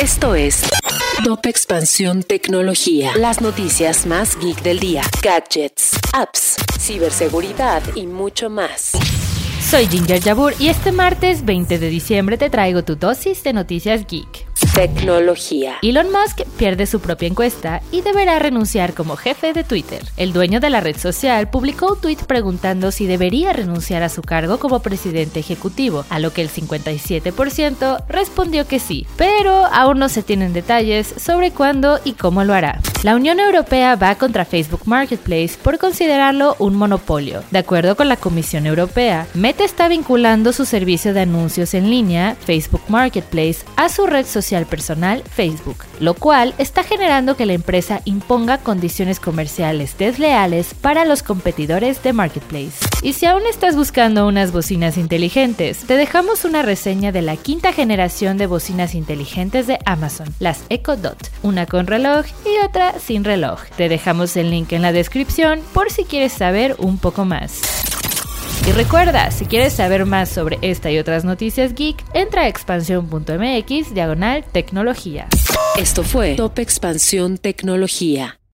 Esto es Top Expansión Tecnología. Las noticias más geek del día. Gadgets, apps, ciberseguridad y mucho más. Soy Ginger Jabur y este martes 20 de diciembre te traigo tu dosis de noticias geek. Tecnología. Elon Musk pierde su propia encuesta y deberá renunciar como jefe de Twitter. El dueño de la red social publicó un tweet preguntando si debería renunciar a su cargo como presidente ejecutivo, a lo que el 57% respondió que sí, pero aún no se tienen detalles sobre cuándo y cómo lo hará. La Unión Europea va contra Facebook Marketplace por considerarlo un monopolio. De acuerdo con la Comisión Europea, Meta está vinculando su servicio de anuncios en línea, Facebook Marketplace, a su red social personal Facebook, lo cual está generando que la empresa imponga condiciones comerciales desleales para los competidores de Marketplace. Y si aún estás buscando unas bocinas inteligentes, te dejamos una reseña de la quinta generación de bocinas inteligentes de Amazon, las Echo Dot, una con reloj y otra sin reloj. Te dejamos el link en la descripción por si quieres saber un poco más. Y recuerda, si quieres saber más sobre esta y otras noticias geek, entra a expansión.mx diagonal tecnología. Esto fue Top Expansión Tecnología.